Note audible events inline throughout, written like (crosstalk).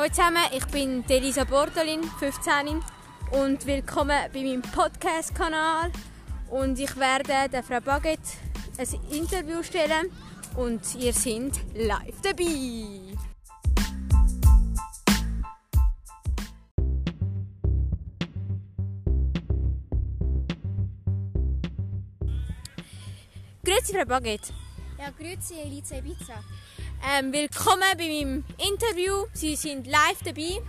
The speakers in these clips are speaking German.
Hallo zusammen, ich bin Elisa Bortolin, 15 und willkommen bei meinem Podcast-Kanal. Und ich werde der Frau Baguette ein Interview stellen und ihr seid live dabei. Grüezi, Frau Baguette. Ja, grüezi Elisa Ibiza. Ähm, willkommen bei meinem Interview. Sie sind live dabei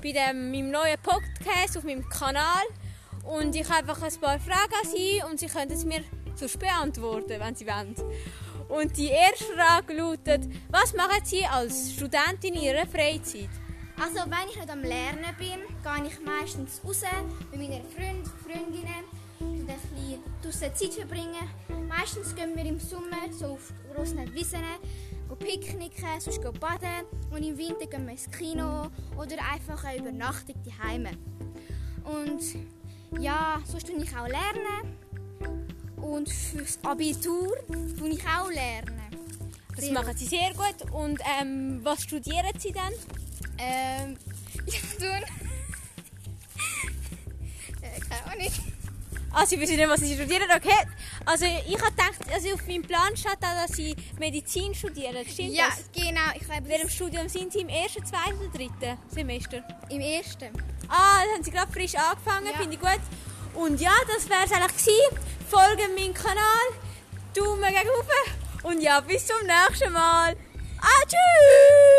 bei dem, meinem neuen Podcast auf meinem Kanal. Und ich habe einfach ein paar Fragen an Sie und Sie können es mir sonst beantworten, wenn Sie wollen. Und die erste Frage lautet, was machen Sie als Studentin in Ihrer Freizeit? Also, wenn ich nicht am Lernen bin, gehe ich meistens raus mit meinen Freund, Freundinnen und ein bisschen Zeit verbringen. Meistens gehen wir im Sommer so auf grossen Wiesen, gehen picknicken, sonst gehen baden und im Winter gehen wir ins Kino oder einfach eine Übernachtung daheim. Und ja, so tue ich auch lernen. Und fürs Abitur tue ich auch lernen. Das machen Sie sehr gut. Und ähm, was studieren Sie dann? Ähm, (laughs) ich tue. (laughs) äh, keine Ahnung. Ah, Sie wissen nicht, was Sie studieren, okay. Also ich habe gedacht, also auf meinem Plan steht da, dass Sie Medizin studieren. Stimmt Ja, das? genau. Ich glaube, In welchem Studium sind Sie? Im ersten, zweiten oder dritten Semester? im ersten. Ah, da haben Sie gerade frisch angefangen, Ja. finde ich gut. Und ja, das wäre es eigentlich gewesen. Folgen meinem Kanal, Daumen gegen oben und ja, bis zum nächsten Mal. Ah, tschüss!